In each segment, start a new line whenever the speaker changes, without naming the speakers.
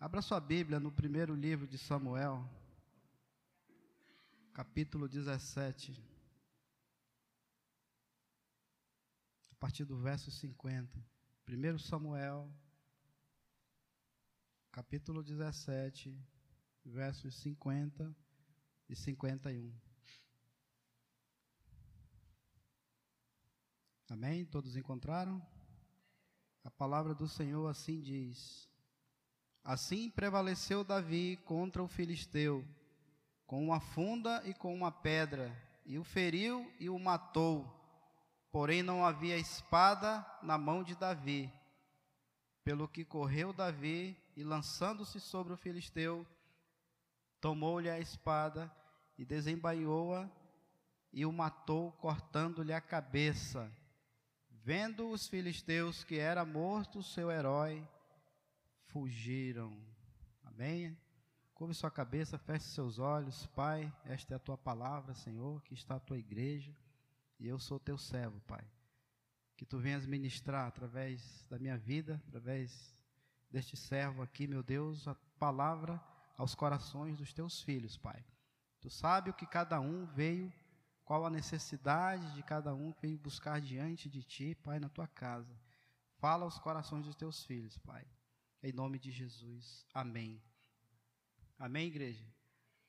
Abra sua Bíblia no primeiro livro de Samuel, capítulo 17, a partir do verso 50. 1 Samuel, capítulo 17, versos 50 e 51. Amém? Todos encontraram? A palavra do Senhor assim diz: Assim prevaleceu Davi contra o filisteu, com uma funda e com uma pedra, e o feriu e o matou. Porém não havia espada na mão de Davi. Pelo que correu Davi e lançando-se sobre o filisteu, tomou-lhe a espada e desembainhou-a e o matou, cortando-lhe a cabeça. Vendo os filisteus que era morto o seu herói, fugiram. Amém? Curve sua cabeça, feche seus olhos. Pai, esta é a tua palavra, Senhor, que está a tua igreja, e eu sou teu servo, Pai. Que tu venhas ministrar através da minha vida, através deste servo aqui, meu Deus, a palavra aos corações dos teus filhos, Pai. Tu sabe o que cada um veio, qual a necessidade de cada um veio buscar diante de ti, Pai, na tua casa. Fala aos corações dos teus filhos, Pai. Em nome de Jesus. Amém. Amém, igreja?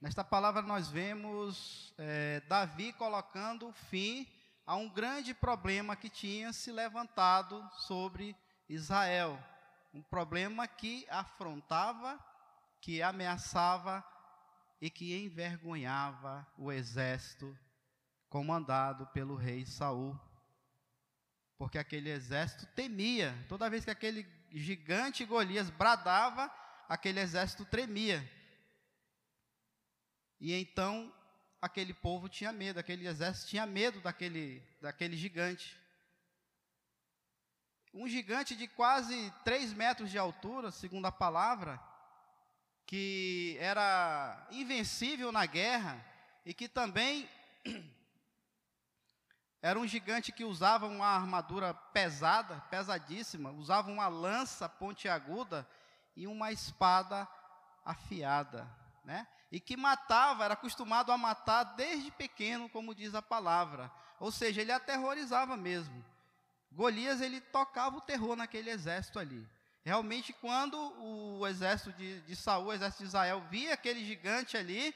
Nesta palavra nós vemos é, Davi colocando fim a um grande problema que tinha se levantado sobre Israel. Um problema que afrontava, que ameaçava e que envergonhava o exército comandado pelo rei Saul. Porque aquele exército temia, toda vez que aquele gigante Golias bradava, aquele exército tremia. E então aquele povo tinha medo, aquele exército tinha medo daquele, daquele gigante. Um gigante de quase 3 metros de altura, segundo a palavra, que era invencível na guerra e que também era um gigante que usava uma armadura pesada, pesadíssima, usava uma lança pontiaguda e uma espada afiada, né? E que matava, era acostumado a matar desde pequeno, como diz a palavra. Ou seja, ele aterrorizava mesmo. Golias, ele tocava o terror naquele exército ali. Realmente, quando o exército de, de Saul, o exército de Israel, via aquele gigante ali,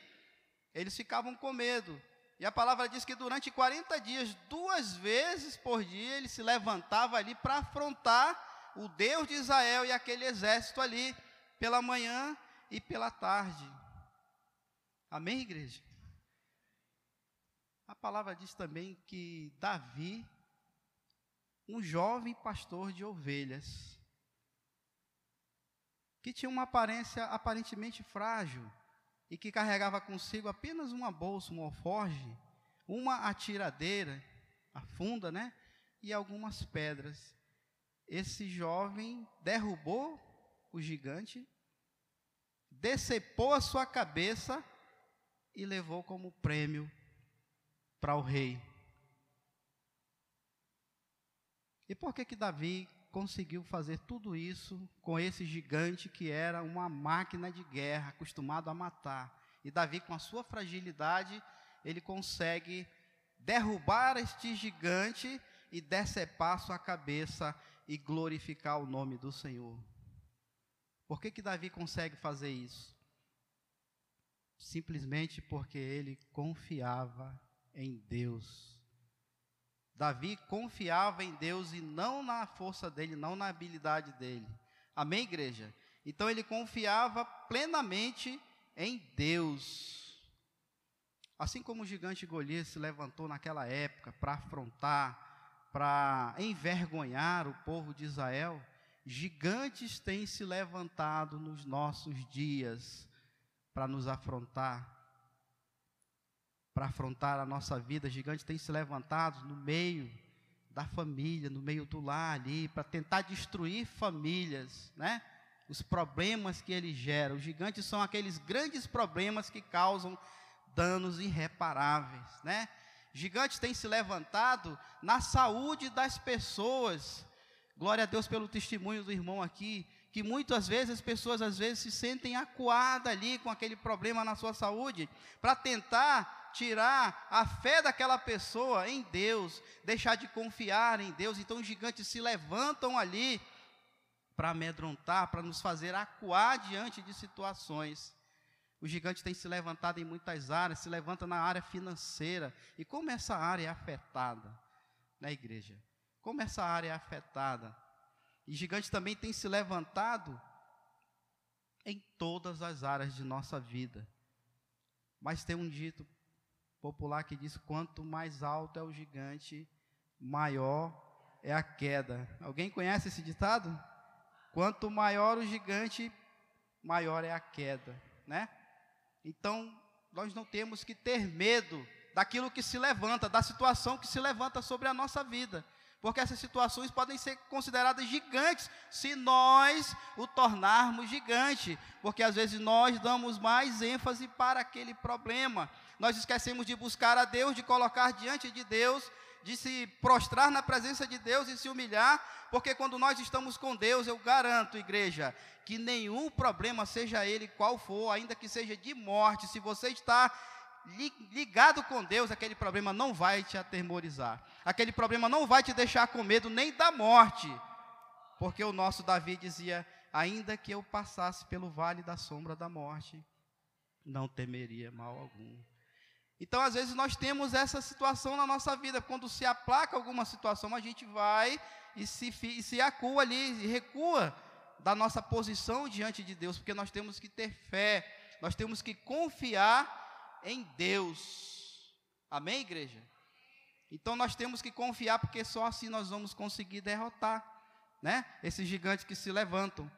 eles ficavam com medo. E a palavra diz que durante 40 dias, duas vezes por dia, ele se levantava ali para afrontar o Deus de Israel e aquele exército ali, pela manhã e pela tarde. Amém, igreja? A palavra diz também que Davi, um jovem pastor de ovelhas, que tinha uma aparência aparentemente frágil, e que carregava consigo apenas uma bolsa, um alforge, uma atiradeira, a funda, né? E algumas pedras. Esse jovem derrubou o gigante, decepou a sua cabeça e levou como prêmio para o rei. E por que que Davi conseguiu fazer tudo isso com esse gigante que era uma máquina de guerra, acostumado a matar. E Davi, com a sua fragilidade, ele consegue derrubar este gigante e decepar sua cabeça e glorificar o nome do Senhor. Por que, que Davi consegue fazer isso? Simplesmente porque ele confiava em Deus. Davi confiava em Deus e não na força dele, não na habilidade dele. Amém, igreja? Então ele confiava plenamente em Deus. Assim como o gigante Golias se levantou naquela época para afrontar, para envergonhar o povo de Israel, gigantes têm se levantado nos nossos dias para nos afrontar, para afrontar a nossa vida, gigantes têm se levantado no meio da família, no meio do lar ali, para tentar destruir famílias, né? Os problemas que eles geram. Os gigantes são aqueles grandes problemas que causam danos irreparáveis, né? Gigantes têm se levantado na saúde das pessoas. Glória a Deus pelo testemunho do irmão aqui, que muitas vezes as pessoas às vezes se sentem acuadas ali com aquele problema na sua saúde, para tentar tirar a fé daquela pessoa em Deus, deixar de confiar em Deus. Então os gigantes se levantam ali para amedrontar, para nos fazer acuar diante de situações. O gigante tem se levantado em muitas áreas, se levanta na área financeira. E como essa área é afetada na igreja? Como essa área é afetada? E gigante também tem se levantado em todas as áreas de nossa vida. Mas tem um dito popular que diz: quanto mais alto é o gigante, maior é a queda. Alguém conhece esse ditado? Quanto maior o gigante, maior é a queda, né? Então, nós não temos que ter medo daquilo que se levanta, da situação que se levanta sobre a nossa vida porque essas situações podem ser consideradas gigantes se nós o tornarmos gigante, porque às vezes nós damos mais ênfase para aquele problema. Nós esquecemos de buscar a Deus, de colocar diante de Deus, de se prostrar na presença de Deus e se humilhar, porque quando nós estamos com Deus, eu garanto, igreja, que nenhum problema, seja ele qual for, ainda que seja de morte, se você está ligado com Deus, aquele problema não vai te atemorizar. Aquele problema não vai te deixar com medo nem da morte. Porque o nosso Davi dizia: Ainda que eu passasse pelo vale da sombra da morte, não temeria mal algum. Então, às vezes, nós temos essa situação na nossa vida. Quando se aplaca alguma situação, a gente vai e se, e se acua ali, e recua da nossa posição diante de Deus, porque nós temos que ter fé, nós temos que confiar em Deus. Amém, igreja? Então nós temos que confiar, porque só assim nós vamos conseguir derrotar, né? Esses gigantes que se levantam.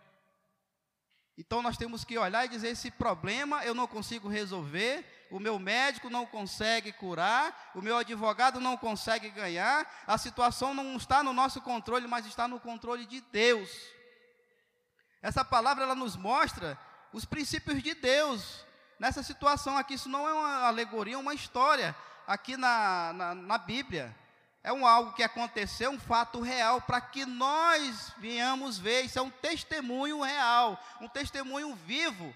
Então nós temos que olhar e dizer: esse problema eu não consigo resolver, o meu médico não consegue curar, o meu advogado não consegue ganhar, a situação não está no nosso controle, mas está no controle de Deus. Essa palavra ela nos mostra os princípios de Deus, nessa situação aqui. Isso não é uma alegoria, é uma história aqui na, na, na Bíblia. É um algo que aconteceu, um fato real, para que nós venhamos ver. Isso é um testemunho real, um testemunho vivo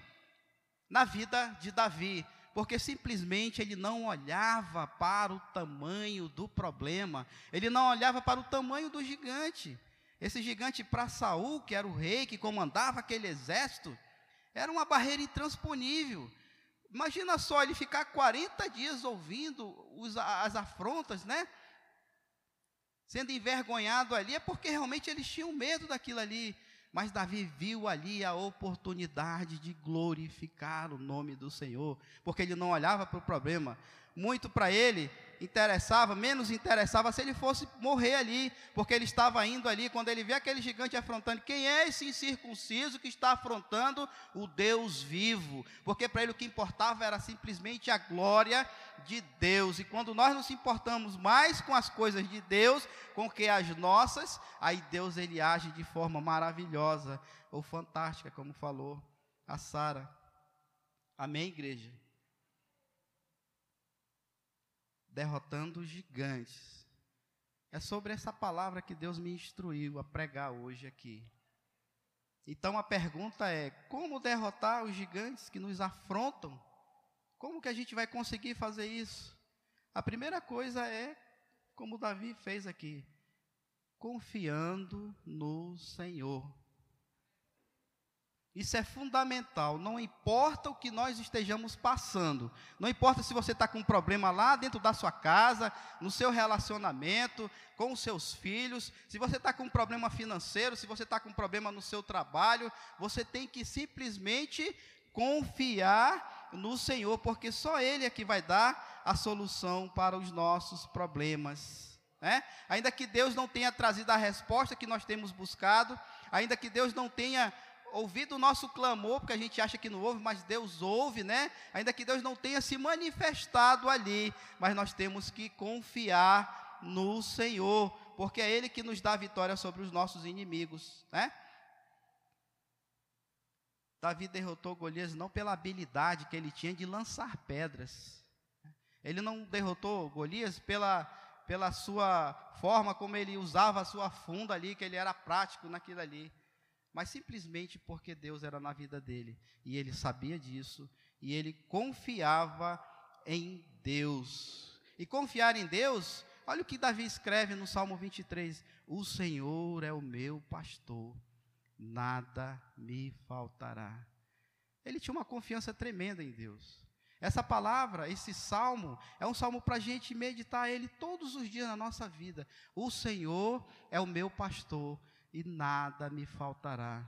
na vida de Davi. Porque simplesmente ele não olhava para o tamanho do problema, ele não olhava para o tamanho do gigante. Esse gigante para Saul, que era o rei que comandava aquele exército, era uma barreira intransponível. Imagina só ele ficar 40 dias ouvindo os, as afrontas, né? Sendo envergonhado ali, é porque realmente eles tinham medo daquilo ali. Mas Davi viu ali a oportunidade de glorificar o nome do Senhor, porque ele não olhava para o problema. Muito para ele interessava, menos interessava se ele fosse morrer ali, porque ele estava indo ali, quando ele vê aquele gigante afrontando, quem é esse incircunciso que está afrontando o Deus vivo? Porque para ele o que importava era simplesmente a glória de Deus, e quando nós nos importamos mais com as coisas de Deus, com que as nossas, aí Deus ele age de forma maravilhosa, ou fantástica, como falou a Sara. Amém, igreja? Derrotando gigantes. É sobre essa palavra que Deus me instruiu a pregar hoje aqui. Então a pergunta é: como derrotar os gigantes que nos afrontam? Como que a gente vai conseguir fazer isso? A primeira coisa é, como Davi fez aqui, confiando no Senhor. Isso é fundamental. Não importa o que nós estejamos passando. Não importa se você está com um problema lá dentro da sua casa, no seu relacionamento, com os seus filhos. Se você está com um problema financeiro, se você está com um problema no seu trabalho, você tem que simplesmente confiar no Senhor, porque só Ele é que vai dar a solução para os nossos problemas. Né? Ainda que Deus não tenha trazido a resposta que nós temos buscado, ainda que Deus não tenha ouvido o nosso clamor, porque a gente acha que não ouve, mas Deus ouve, né? Ainda que Deus não tenha se manifestado ali, mas nós temos que confiar no Senhor, porque é Ele que nos dá vitória sobre os nossos inimigos, né? Davi derrotou Golias não pela habilidade que ele tinha de lançar pedras. Ele não derrotou Golias pela, pela sua forma como ele usava a sua funda ali, que ele era prático naquilo ali mas simplesmente porque Deus era na vida dele e ele sabia disso e ele confiava em Deus. E confiar em Deus, olha o que Davi escreve no Salmo 23: O Senhor é o meu pastor, nada me faltará. Ele tinha uma confiança tremenda em Deus. Essa palavra, esse salmo, é um salmo para a gente meditar ele todos os dias na nossa vida. O Senhor é o meu pastor e nada me faltará.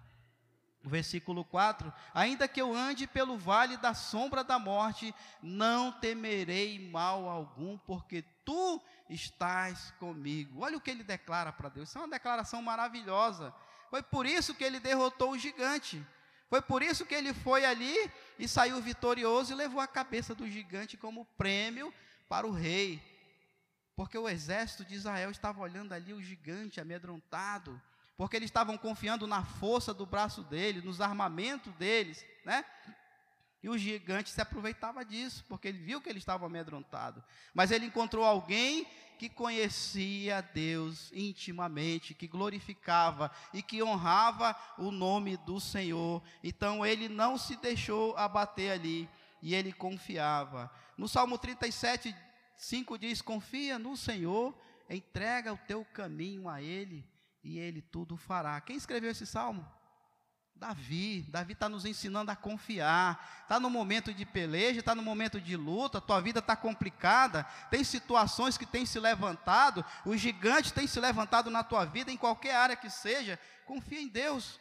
O versículo 4: Ainda que eu ande pelo vale da sombra da morte, não temerei mal algum, porque tu estás comigo. Olha o que ele declara para Deus. Isso é uma declaração maravilhosa. Foi por isso que ele derrotou o gigante. Foi por isso que ele foi ali e saiu vitorioso e levou a cabeça do gigante como prêmio para o rei. Porque o exército de Israel estava olhando ali o gigante amedrontado, porque eles estavam confiando na força do braço dele, nos armamentos deles, né? E o gigante se aproveitava disso, porque ele viu que ele estava amedrontado. Mas ele encontrou alguém que conhecia Deus intimamente, que glorificava e que honrava o nome do Senhor. Então ele não se deixou abater ali e ele confiava. No Salmo 37, 5 diz: Confia no Senhor, entrega o teu caminho a Ele e Ele tudo fará. Quem escreveu esse salmo? Davi, Davi está nos ensinando a confiar. Está no momento de peleja, está no momento de luta, tua vida está complicada, tem situações que têm se levantado, os gigantes têm se levantado na tua vida, em qualquer área que seja. Confia em Deus,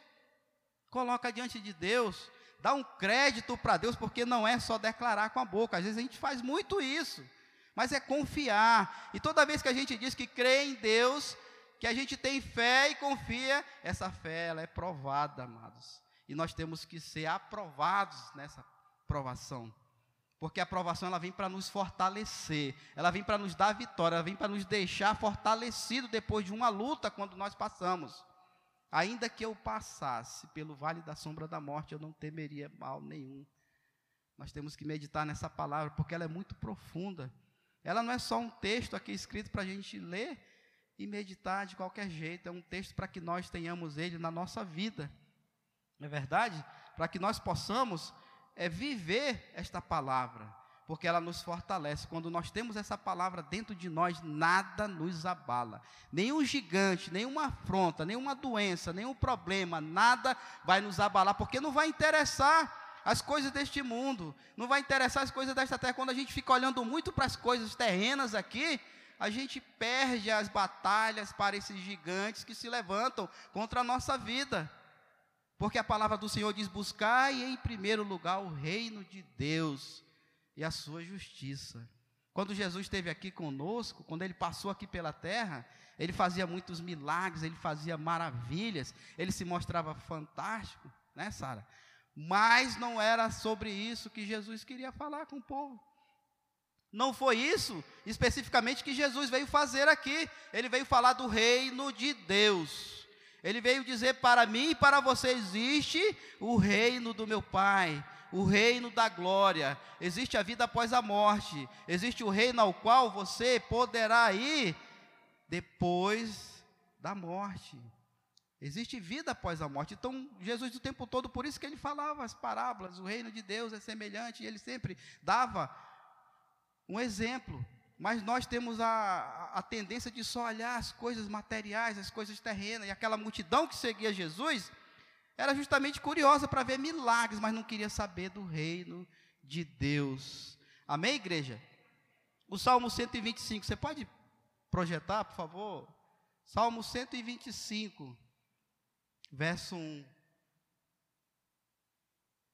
coloca diante de Deus, dá um crédito para Deus, porque não é só declarar com a boca, às vezes a gente faz muito isso, mas é confiar. E toda vez que a gente diz que crê em Deus, que a gente tem fé e confia, essa fé ela é provada, amados. E nós temos que ser aprovados nessa provação. Porque a aprovação ela vem para nos fortalecer, ela vem para nos dar vitória, ela vem para nos deixar fortalecido depois de uma luta quando nós passamos. Ainda que eu passasse pelo vale da sombra da morte, eu não temeria mal nenhum. Nós temos que meditar nessa palavra, porque ela é muito profunda. Ela não é só um texto aqui escrito para a gente ler e meditar de qualquer jeito. É um texto para que nós tenhamos ele na nossa vida. Não é verdade? Para que nós possamos é, viver esta palavra, porque ela nos fortalece. Quando nós temos essa palavra dentro de nós, nada nos abala. Nenhum gigante, nenhuma afronta, nenhuma doença, nenhum problema, nada vai nos abalar, porque não vai interessar as coisas deste mundo, não vai interessar as coisas desta terra. Quando a gente fica olhando muito para as coisas terrenas aqui, a gente perde as batalhas para esses gigantes que se levantam contra a nossa vida. Porque a palavra do Senhor diz: buscai em primeiro lugar o reino de Deus e a sua justiça. Quando Jesus esteve aqui conosco, quando ele passou aqui pela terra, ele fazia muitos milagres, ele fazia maravilhas, ele se mostrava fantástico, né, Sara? Mas não era sobre isso que Jesus queria falar com o povo. Não foi isso especificamente que Jesus veio fazer aqui. Ele veio falar do reino de Deus. Ele veio dizer para mim e para você: existe o reino do meu Pai, o reino da glória, existe a vida após a morte, existe o reino ao qual você poderá ir depois da morte. Existe vida após a morte. Então, Jesus o tempo todo, por isso que ele falava as parábolas, o reino de Deus é semelhante, e ele sempre dava um exemplo. Mas nós temos a, a tendência de só olhar as coisas materiais, as coisas terrenas, e aquela multidão que seguia Jesus era justamente curiosa para ver milagres, mas não queria saber do reino de Deus. Amém, igreja? O Salmo 125, você pode projetar, por favor? Salmo 125, verso 1.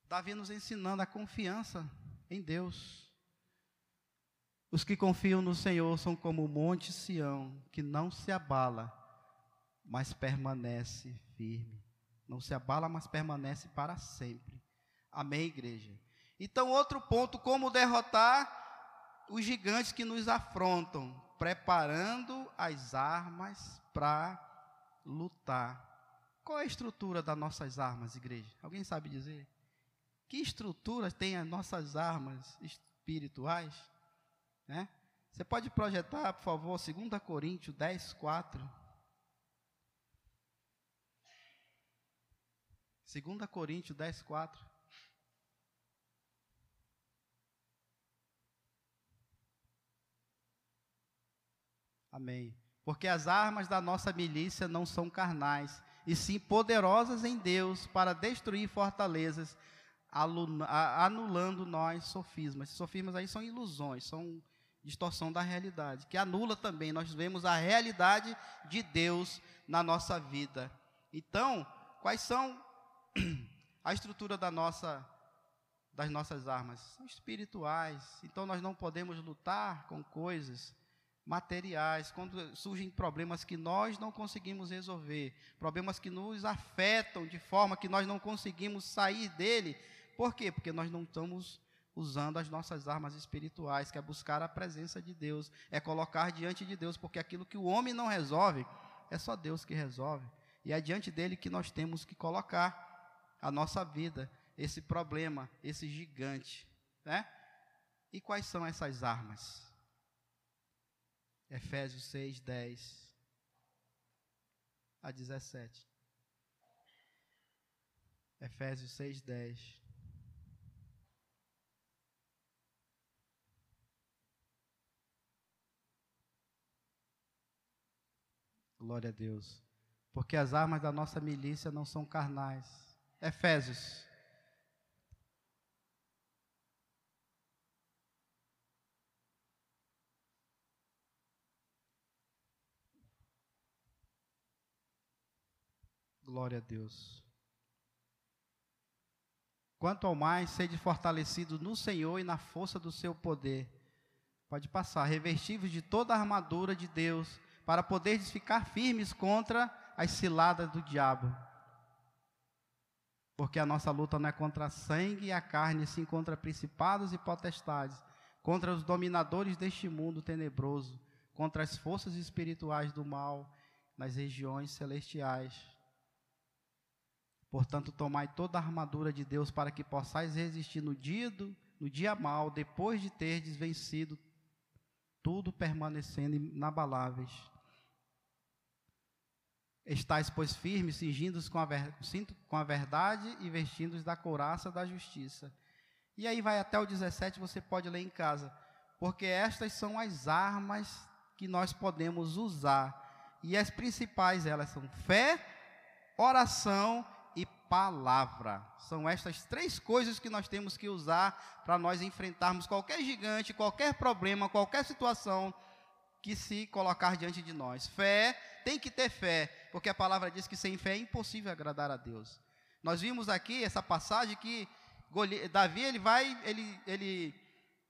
Davi nos ensinando a confiança em Deus. Os que confiam no Senhor são como o monte Sião, que não se abala, mas permanece firme. Não se abala, mas permanece para sempre. Amém, igreja? Então, outro ponto: como derrotar os gigantes que nos afrontam, preparando as armas para lutar. Qual é a estrutura das nossas armas, igreja? Alguém sabe dizer? Que estrutura tem as nossas armas espirituais? Né? Você pode projetar, por favor, 2 Coríntios 10, 4. 2 Coríntios 10, 4. Amém. Porque as armas da nossa milícia não são carnais, e sim poderosas em Deus para destruir fortalezas, anulando nós sofismas. Sofismas aí são ilusões, são distorção da realidade, que anula também. Nós vemos a realidade de Deus na nossa vida. Então, quais são a estrutura da nossa das nossas armas? São espirituais. Então nós não podemos lutar com coisas materiais, quando surgem problemas que nós não conseguimos resolver, problemas que nos afetam de forma que nós não conseguimos sair dele. Por quê? Porque nós não estamos usando as nossas armas espirituais, que é buscar a presença de Deus, é colocar diante de Deus, porque aquilo que o homem não resolve, é só Deus que resolve. E é diante dele que nós temos que colocar a nossa vida, esse problema, esse gigante, né? E quais são essas armas? Efésios 6, 10 a 17. Efésios 6, 10. Glória a Deus. Porque as armas da nossa milícia não são carnais. Efésios Glória a Deus. Quanto ao mais, sede fortalecido no Senhor e na força do seu poder. Pode passar, revestivos de toda a armadura de Deus, para poderes ficar firmes contra as ciladas do diabo. Porque a nossa luta não é contra a sangue e a carne, sim contra principados e potestades, contra os dominadores deste mundo tenebroso, contra as forças espirituais do mal nas regiões celestiais. Portanto, tomai toda a armadura de Deus para que possais resistir no dia, do, no dia mal, depois de terdes vencido tudo permanecendo inabaláveis. Estais, pois, firmes, cingindo-os com, com, a verdade e vestindo-os da couraça da justiça. E aí vai até o 17, você pode ler em casa. Porque estas são as armas que nós podemos usar. E as principais, elas são fé, oração palavra. São estas três coisas que nós temos que usar para nós enfrentarmos qualquer gigante, qualquer problema, qualquer situação que se colocar diante de nós. Fé, tem que ter fé, porque a palavra diz que sem fé é impossível agradar a Deus. Nós vimos aqui essa passagem que Davi ele vai, ele, ele,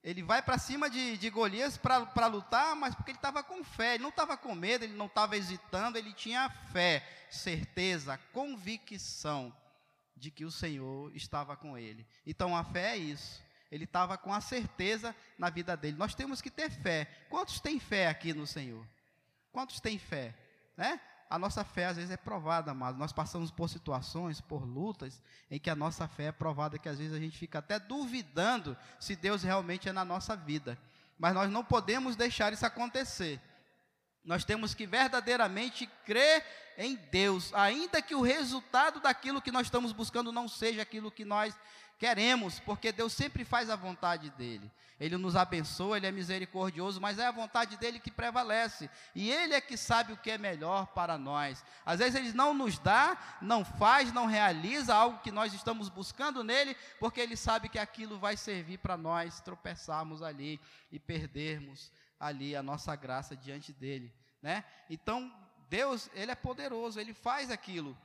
ele vai para cima de, de Golias para lutar, mas porque ele estava com fé, ele não estava com medo, ele não estava hesitando, ele tinha fé, certeza, convicção de que o Senhor estava com ele. Então a fé é isso. Ele estava com a certeza na vida dele. Nós temos que ter fé. Quantos têm fé aqui no Senhor? Quantos têm fé? Né? A nossa fé às vezes é provada, mas nós passamos por situações, por lutas, em que a nossa fé é provada, que às vezes a gente fica até duvidando se Deus realmente é na nossa vida. Mas nós não podemos deixar isso acontecer. Nós temos que verdadeiramente crer em Deus, ainda que o resultado daquilo que nós estamos buscando não seja aquilo que nós queremos, porque Deus sempre faz a vontade dele. Ele nos abençoa, ele é misericordioso, mas é a vontade dele que prevalece. E ele é que sabe o que é melhor para nós. Às vezes ele não nos dá, não faz, não realiza algo que nós estamos buscando nele, porque ele sabe que aquilo vai servir para nós tropeçarmos ali e perdermos ali a nossa graça diante dele, né? Então, Deus, ele é poderoso, ele faz aquilo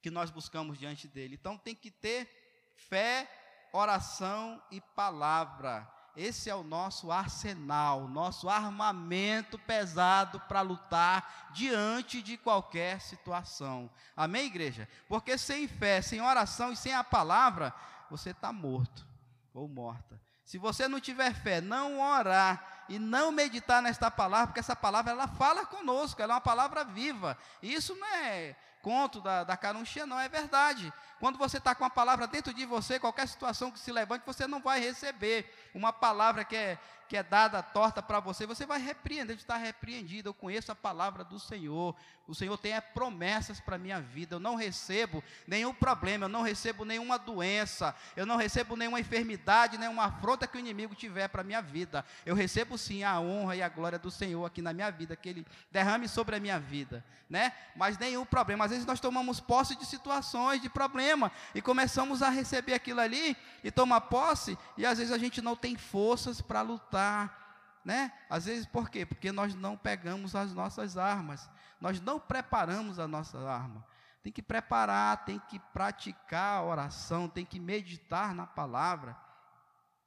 que nós buscamos diante dele. Então tem que ter fé, oração e palavra. Esse é o nosso arsenal, nosso armamento pesado para lutar diante de qualquer situação. Amém, igreja? Porque sem fé, sem oração e sem a palavra, você está morto ou morta. Se você não tiver fé, não orar e não meditar nesta palavra, porque essa palavra ela fala conosco, ela é uma palavra viva. Isso não é conto da, da carunchia, não, é verdade. Quando você está com a palavra dentro de você, qualquer situação que se levante, você não vai receber uma palavra que é, que é dada torta para você, você vai repreender, está repreendido. Eu conheço a palavra do Senhor. O Senhor tem é, promessas para a minha vida. Eu não recebo nenhum problema, eu não recebo nenhuma doença, eu não recebo nenhuma enfermidade, nenhuma afronta que o inimigo tiver para a minha vida. Eu recebo sim a honra e a glória do Senhor aqui na minha vida, que Ele derrame sobre a minha vida, né? Mas nenhum problema. Às vezes nós tomamos posse de situações, de problema, e começamos a receber aquilo ali e tomar posse, e às vezes a gente não tem forças para lutar, né? Às vezes por quê? Porque nós não pegamos as nossas armas, nós não preparamos a nossa arma. Tem que preparar, tem que praticar a oração, tem que meditar na palavra.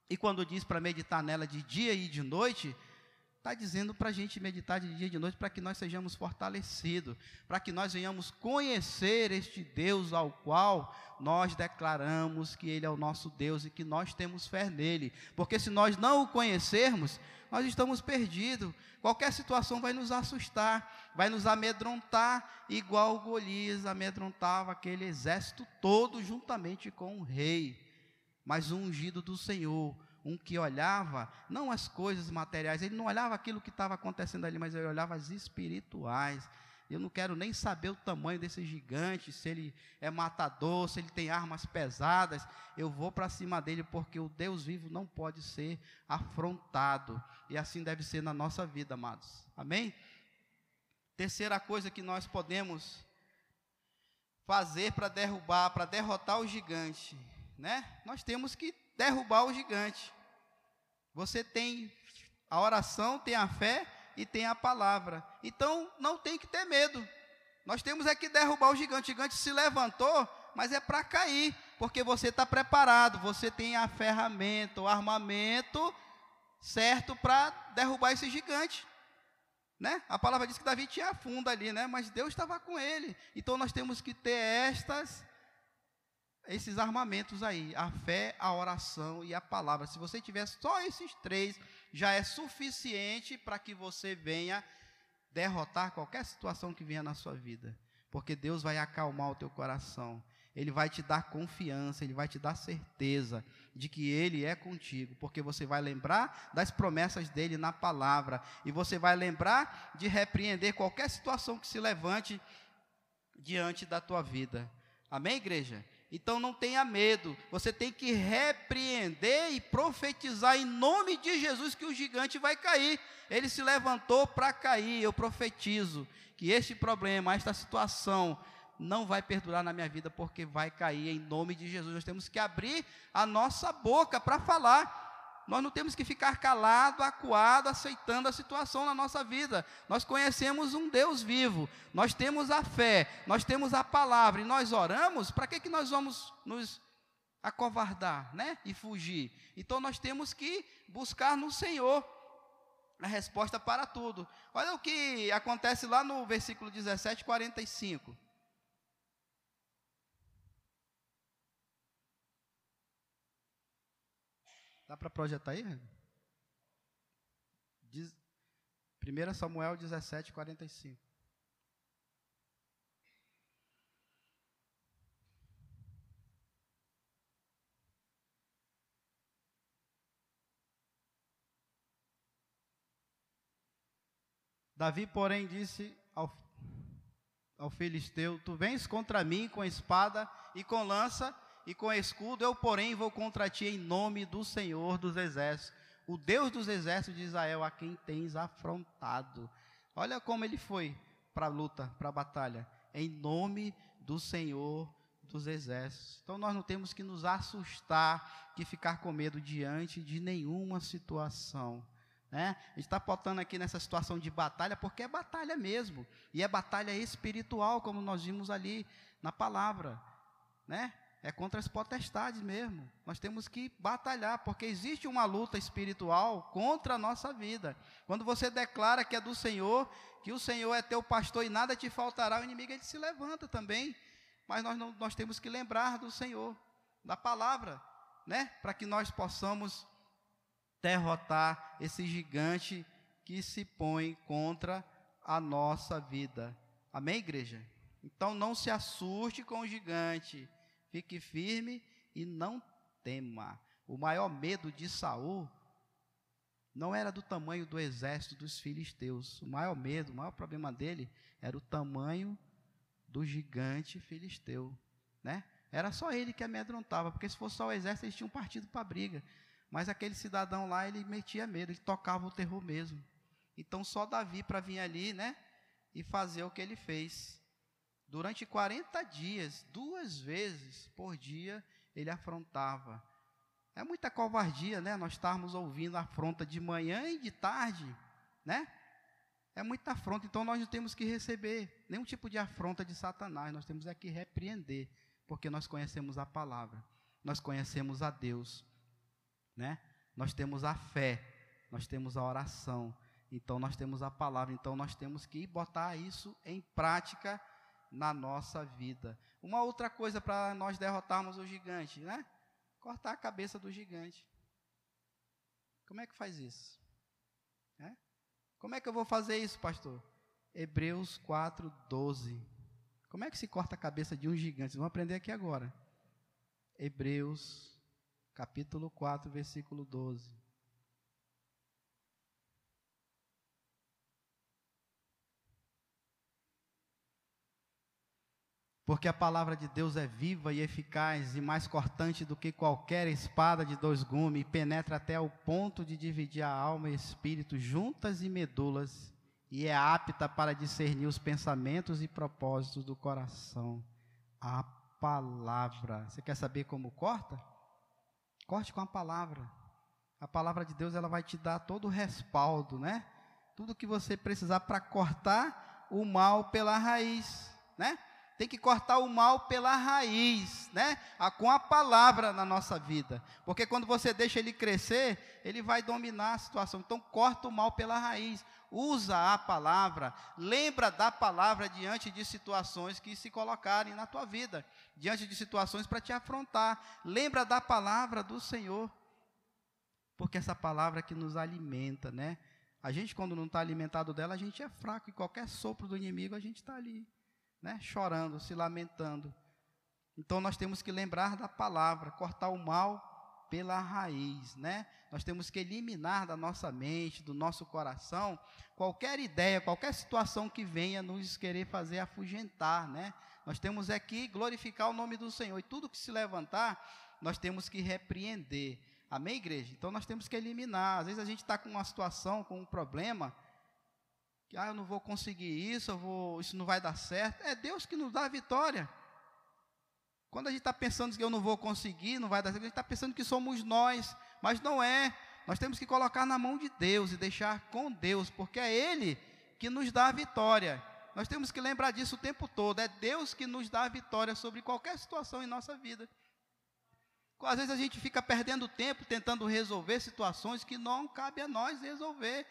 E quando diz para meditar nela de dia e de noite, está dizendo para a gente meditar de dia e de noite para que nós sejamos fortalecidos, para que nós venhamos conhecer este Deus ao qual nós declaramos que Ele é o nosso Deus e que nós temos fé nele. Porque se nós não o conhecermos, nós estamos perdidos. Qualquer situação vai nos assustar, vai nos amedrontar, igual Golias amedrontava aquele exército todo juntamente com o rei. Mas o ungido do Senhor um que olhava não as coisas materiais, ele não olhava aquilo que estava acontecendo ali, mas ele olhava as espirituais. Eu não quero nem saber o tamanho desse gigante, se ele é matador, se ele tem armas pesadas. Eu vou para cima dele porque o Deus vivo não pode ser afrontado. E assim deve ser na nossa vida, amados. Amém? Terceira coisa que nós podemos fazer para derrubar, para derrotar o gigante, né? Nós temos que derrubar o gigante. Você tem a oração, tem a fé e tem a palavra. Então não tem que ter medo. Nós temos é que derrubar o gigante. O gigante se levantou, mas é para cair, porque você está preparado, você tem a ferramenta, o armamento certo para derrubar esse gigante. Né? A palavra diz que Davi tinha funda ali, né? mas Deus estava com ele. Então nós temos que ter estas esses armamentos aí, a fé, a oração e a palavra. Se você tiver só esses três, já é suficiente para que você venha derrotar qualquer situação que venha na sua vida. Porque Deus vai acalmar o teu coração. Ele vai te dar confiança, ele vai te dar certeza de que ele é contigo, porque você vai lembrar das promessas dele na palavra e você vai lembrar de repreender qualquer situação que se levante diante da tua vida. Amém, igreja? Então não tenha medo, você tem que repreender e profetizar em nome de Jesus que o gigante vai cair. Ele se levantou para cair. Eu profetizo que este problema, esta situação, não vai perdurar na minha vida, porque vai cair em nome de Jesus. Nós temos que abrir a nossa boca para falar. Nós não temos que ficar calado, acuado, aceitando a situação na nossa vida. Nós conhecemos um Deus vivo, nós temos a fé, nós temos a palavra e nós oramos, para que, que nós vamos nos acovardar né? e fugir? Então nós temos que buscar no Senhor a resposta para tudo. Olha o que acontece lá no versículo 17, 45. Dá para projetar aí? Diz, 1 Samuel 17, 45. Davi, porém, disse ao, ao filisteu: Tu vens contra mim com espada e com lança, e com escudo, eu, porém, vou contra ti em nome do Senhor dos exércitos, o Deus dos exércitos de Israel, a quem tens afrontado. Olha como ele foi para a luta, para a batalha, em nome do Senhor dos exércitos. Então nós não temos que nos assustar, que ficar com medo diante de nenhuma situação. Né? A gente está botando aqui nessa situação de batalha, porque é batalha mesmo, e é batalha espiritual, como nós vimos ali na palavra. Né? É contra as potestades mesmo. Nós temos que batalhar, porque existe uma luta espiritual contra a nossa vida. Quando você declara que é do Senhor, que o Senhor é teu pastor e nada te faltará, o inimigo ele se levanta também. Mas nós, não, nós temos que lembrar do Senhor, da palavra, né? Para que nós possamos derrotar esse gigante que se põe contra a nossa vida. Amém, igreja? Então não se assuste com o gigante, fique firme e não tema. O maior medo de Saul não era do tamanho do exército dos filisteus. O maior medo, o maior problema dele era o tamanho do gigante filisteu, né? Era só ele que amedrontava, porque se fosse só o exército, eles tinham partido para a briga. Mas aquele cidadão lá, ele metia medo, ele tocava o terror mesmo. Então só Davi para vir ali, né? E fazer o que ele fez. Durante 40 dias, duas vezes por dia, ele afrontava é muita covardia, né? Nós estarmos ouvindo afronta de manhã e de tarde, né? É muita afronta, então nós não temos que receber nenhum tipo de afronta de Satanás, nós temos é que repreender, porque nós conhecemos a palavra, nós conhecemos a Deus, né? Nós temos a fé, nós temos a oração, então nós temos a palavra, então nós temos que botar isso em prática na nossa vida. Uma outra coisa para nós derrotarmos o gigante, né? cortar a cabeça do gigante. Como é que faz isso? É? Como é que eu vou fazer isso, pastor? Hebreus 4, 12. Como é que se corta a cabeça de um gigante? Vão aprender aqui agora. Hebreus, capítulo 4, versículo 12. Porque a palavra de Deus é viva e eficaz e mais cortante do que qualquer espada de dois gumes, e penetra até o ponto de dividir a alma e espírito juntas e medulas, e é apta para discernir os pensamentos e propósitos do coração. A palavra. Você quer saber como corta? Corte com a palavra. A palavra de Deus ela vai te dar todo o respaldo, né? Tudo que você precisar para cortar o mal pela raiz, né? Tem que cortar o mal pela raiz, né? A, com a palavra na nossa vida. Porque quando você deixa ele crescer, ele vai dominar a situação. Então, corta o mal pela raiz. Usa a palavra, lembra da palavra diante de situações que se colocarem na tua vida, diante de situações para te afrontar. Lembra da palavra do Senhor. Porque essa palavra que nos alimenta, né? A gente, quando não está alimentado dela, a gente é fraco. E qualquer sopro do inimigo, a gente está ali né, chorando, se lamentando. Então nós temos que lembrar da palavra, cortar o mal pela raiz, né? Nós temos que eliminar da nossa mente, do nosso coração, qualquer ideia, qualquer situação que venha nos querer fazer afugentar, né? Nós temos aqui glorificar o nome do Senhor e tudo que se levantar, nós temos que repreender. Amém, igreja? Então nós temos que eliminar. Às vezes a gente está com uma situação, com um problema, que ah, eu não vou conseguir isso, eu vou, isso não vai dar certo. É Deus que nos dá a vitória. Quando a gente está pensando que eu não vou conseguir, não vai dar certo, a gente está pensando que somos nós, mas não é. Nós temos que colocar na mão de Deus e deixar com Deus, porque é Ele que nos dá a vitória. Nós temos que lembrar disso o tempo todo. É Deus que nos dá a vitória sobre qualquer situação em nossa vida. Às vezes a gente fica perdendo tempo tentando resolver situações que não cabe a nós resolver.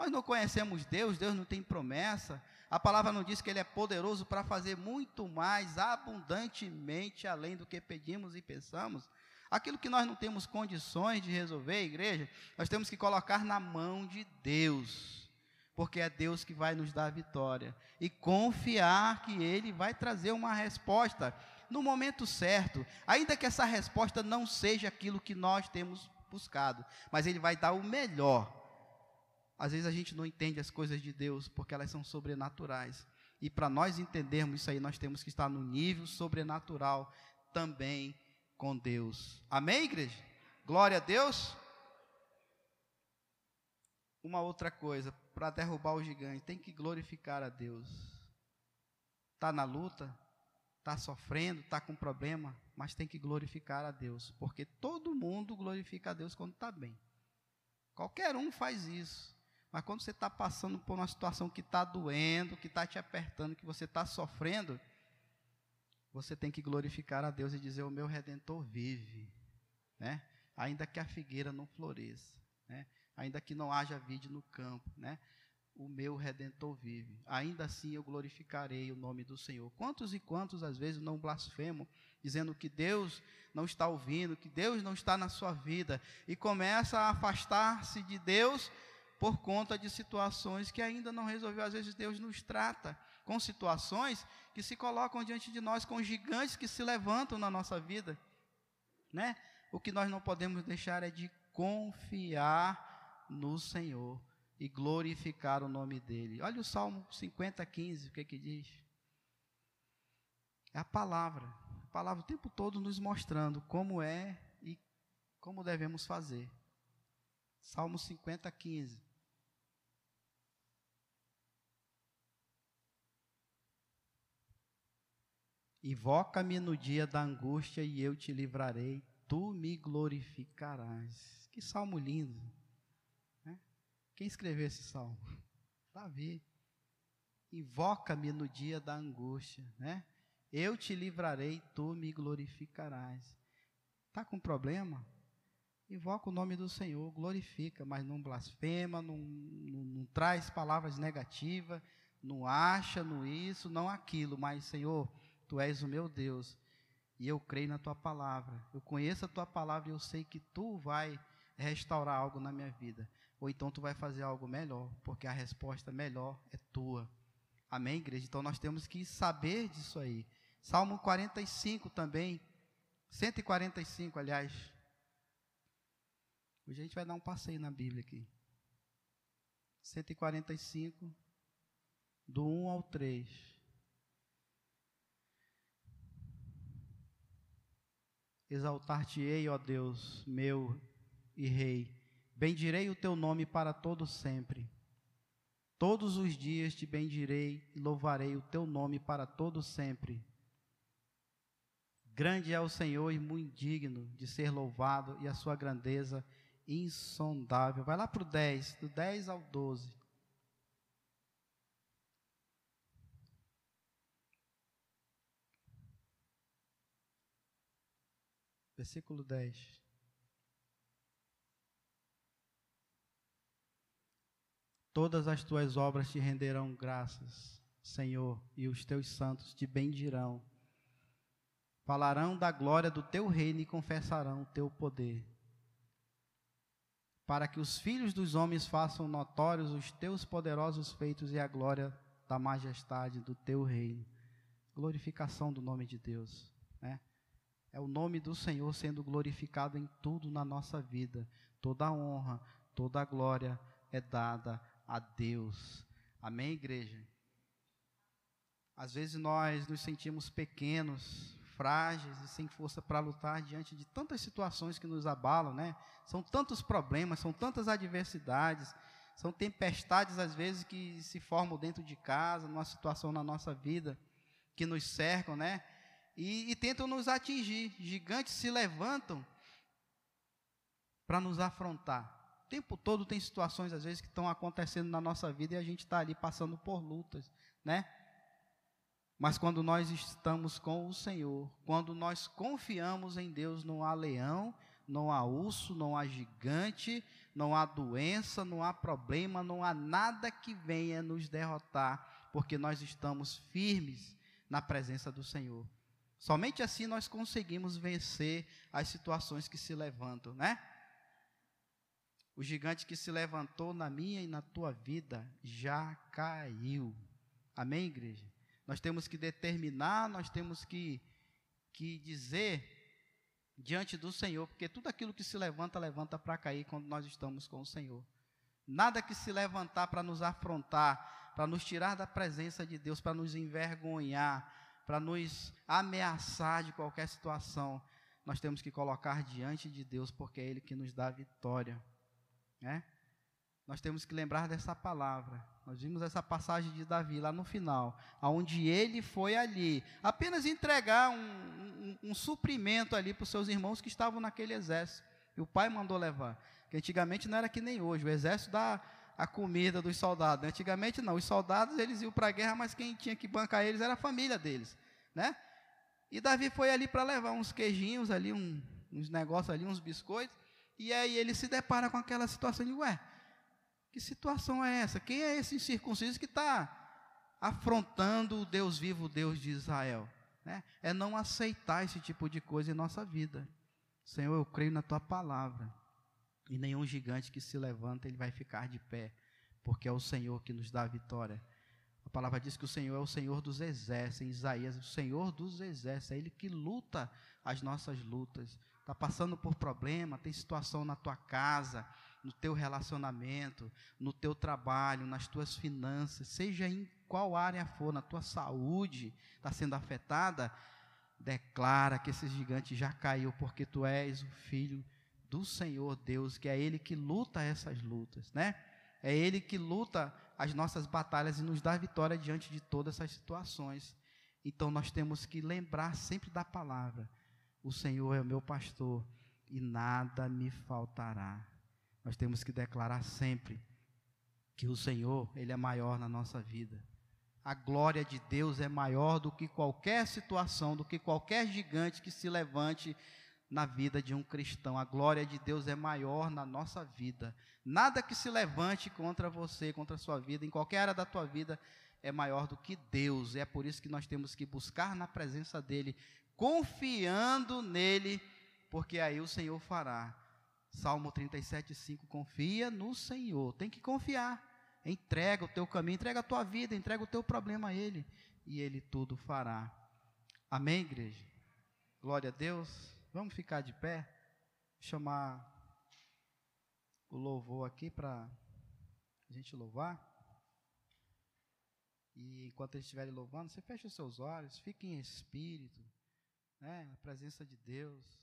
Nós não conhecemos Deus, Deus não tem promessa. A palavra não diz que Ele é poderoso para fazer muito mais, abundantemente, além do que pedimos e pensamos. Aquilo que nós não temos condições de resolver, igreja, nós temos que colocar na mão de Deus, porque é Deus que vai nos dar a vitória. E confiar que Ele vai trazer uma resposta no momento certo, ainda que essa resposta não seja aquilo que nós temos buscado, mas Ele vai dar o melhor às vezes a gente não entende as coisas de Deus porque elas são sobrenaturais. E para nós entendermos isso aí, nós temos que estar no nível sobrenatural também com Deus. Amém, igreja? Glória a Deus. Uma outra coisa, para derrubar o gigante, tem que glorificar a Deus. Está na luta, está sofrendo, está com problema, mas tem que glorificar a Deus, porque todo mundo glorifica a Deus quando está bem. Qualquer um faz isso. Mas quando você está passando por uma situação que está doendo, que está te apertando, que você está sofrendo, você tem que glorificar a Deus e dizer: O meu redentor vive. Né? Ainda que a figueira não floresça, né? ainda que não haja vide no campo, né? o meu redentor vive. Ainda assim eu glorificarei o nome do Senhor. Quantos e quantos às vezes não blasfemam, dizendo que Deus não está ouvindo, que Deus não está na sua vida, e começa a afastar-se de Deus por conta de situações que ainda não resolveu. Às vezes Deus nos trata com situações que se colocam diante de nós, com gigantes que se levantam na nossa vida, né? O que nós não podemos deixar é de confiar no Senhor e glorificar o nome dele. Olha o Salmo 50, 15, o que, que diz? É a palavra, a palavra o tempo todo nos mostrando como é e como devemos fazer. Salmo 50, 15. Invoca-me no dia da angústia e eu te livrarei, tu me glorificarás. Que salmo lindo. Né? Quem escreveu esse salmo? Davi. Invoca-me no dia da angústia, né? Eu te livrarei, tu me glorificarás. Está com problema? Invoca o nome do Senhor, glorifica, mas não blasfema, não, não, não traz palavras negativas, não acha, não isso, não aquilo, mas Senhor, Tu és o meu Deus e eu creio na tua palavra. Eu conheço a tua palavra e eu sei que tu vai restaurar algo na minha vida. Ou então tu vai fazer algo melhor, porque a resposta melhor é tua. Amém, igreja? Então nós temos que saber disso aí. Salmo 45 também, 145, aliás. Hoje a gente vai dar um passeio na Bíblia aqui. 145, do 1 ao 3. Exaltar-te-ei, ó Deus, meu e Rei. Bendirei o teu nome para todo sempre. Todos os dias te bendirei e louvarei o teu nome para todo sempre. Grande é o Senhor e muito digno de ser louvado, e a sua grandeza insondável. Vai lá para o 10, do 10 ao 12. Versículo 10. Todas as tuas obras te renderão graças, Senhor, e os teus santos te bendirão. Falarão da glória do teu reino e confessarão o teu poder. Para que os filhos dos homens façam notórios os teus poderosos feitos e a glória da majestade do teu reino. Glorificação do nome de Deus? É o nome do Senhor sendo glorificado em tudo na nossa vida. Toda a honra, toda a glória é dada a Deus. Amém, igreja? Às vezes nós nos sentimos pequenos, frágeis e sem força para lutar diante de tantas situações que nos abalam, né? São tantos problemas, são tantas adversidades, são tempestades às vezes que se formam dentro de casa, numa situação na nossa vida que nos cercam, né? E, e tentam nos atingir. Gigantes se levantam para nos afrontar. O tempo todo tem situações, às vezes, que estão acontecendo na nossa vida e a gente está ali passando por lutas, né? Mas quando nós estamos com o Senhor, quando nós confiamos em Deus, não há leão, não há urso, não há gigante, não há doença, não há problema, não há nada que venha nos derrotar, porque nós estamos firmes na presença do Senhor. Somente assim nós conseguimos vencer as situações que se levantam, né? O gigante que se levantou na minha e na tua vida já caiu. Amém, igreja? Nós temos que determinar, nós temos que, que dizer diante do Senhor, porque tudo aquilo que se levanta, levanta para cair quando nós estamos com o Senhor. Nada que se levantar para nos afrontar, para nos tirar da presença de Deus, para nos envergonhar, para nos ameaçar de qualquer situação, nós temos que colocar diante de Deus, porque é Ele que nos dá a vitória. Né? Nós temos que lembrar dessa palavra. Nós vimos essa passagem de Davi lá no final, aonde ele foi ali, apenas entregar um, um, um suprimento ali para os seus irmãos que estavam naquele exército. E o pai mandou levar. Que antigamente não era que nem hoje, o exército dá a comida dos soldados. Antigamente não, os soldados eles iam para a guerra, mas quem tinha que bancar eles era a família deles né? E Davi foi ali para levar uns queijinhos ali, um, uns negócios ali, uns biscoitos, e aí ele se depara com aquela situação de, ué, que situação é essa? Quem é esse incircunciso que está afrontando o Deus vivo, o Deus de Israel? Né? É não aceitar esse tipo de coisa em nossa vida. Senhor, eu creio na tua palavra. E nenhum gigante que se levanta, ele vai ficar de pé, porque é o Senhor que nos dá a vitória. A palavra diz que o Senhor é o Senhor dos exércitos, em Isaías, o Senhor dos exércitos, é Ele que luta as nossas lutas. Está passando por problema, tem situação na tua casa, no teu relacionamento, no teu trabalho, nas tuas finanças, seja em qual área for, na tua saúde, está sendo afetada, declara que esse gigante já caiu, porque tu és o filho do Senhor Deus, que é Ele que luta essas lutas, né? É Ele que luta as nossas batalhas e nos dá vitória diante de todas essas situações. Então nós temos que lembrar sempre da palavra: o Senhor é o meu pastor e nada me faltará. Nós temos que declarar sempre que o Senhor, Ele é maior na nossa vida. A glória de Deus é maior do que qualquer situação, do que qualquer gigante que se levante na vida de um cristão. A glória de Deus é maior na nossa vida. Nada que se levante contra você, contra a sua vida, em qualquer área da tua vida, é maior do que Deus. É por isso que nós temos que buscar na presença dEle, confiando nele, porque aí o Senhor fará. Salmo 37, 5, confia no Senhor. Tem que confiar. Entrega o teu caminho, entrega a tua vida, entrega o teu problema a Ele, e Ele tudo fará. Amém, igreja? Glória a Deus. Vamos ficar de pé, chamar o louvor aqui para a gente louvar. E enquanto eles estiverem louvando, você fecha os seus olhos, fique em espírito, né, na presença de Deus.